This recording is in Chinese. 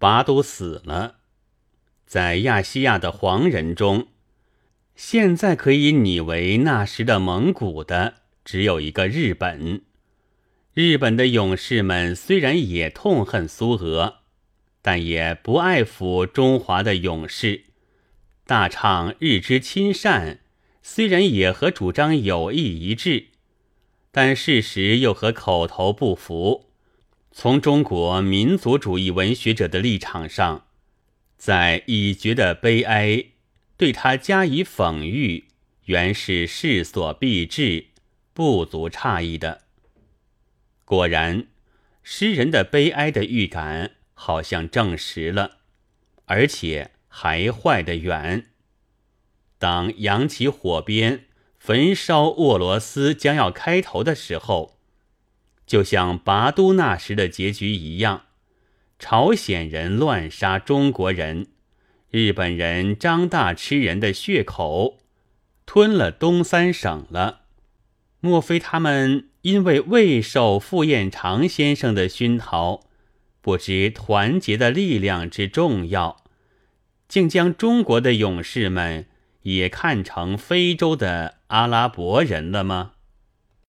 拔都死了，在亚细亚的黄人中，现在可以拟为那时的蒙古的只有一个日本。日本的勇士们虽然也痛恨苏俄，但也不爱抚中华的勇士，大唱日之亲善。虽然也和主张友谊一致，但事实又和口头不符。从中国民族主义文学者的立场上，在已觉的悲哀，对他加以讽喻，原是势所必至，不足诧异的。果然，诗人的悲哀的预感好像证实了，而且还坏得远。当扬起火鞭焚烧沃罗斯将要开头的时候，就像拔都那时的结局一样，朝鲜人乱杀中国人，日本人张大吃人的血口，吞了东三省了。莫非他们因为未受傅彦长先生的熏陶，不知团结的力量之重要，竟将中国的勇士们？也看成非洲的阿拉伯人了吗？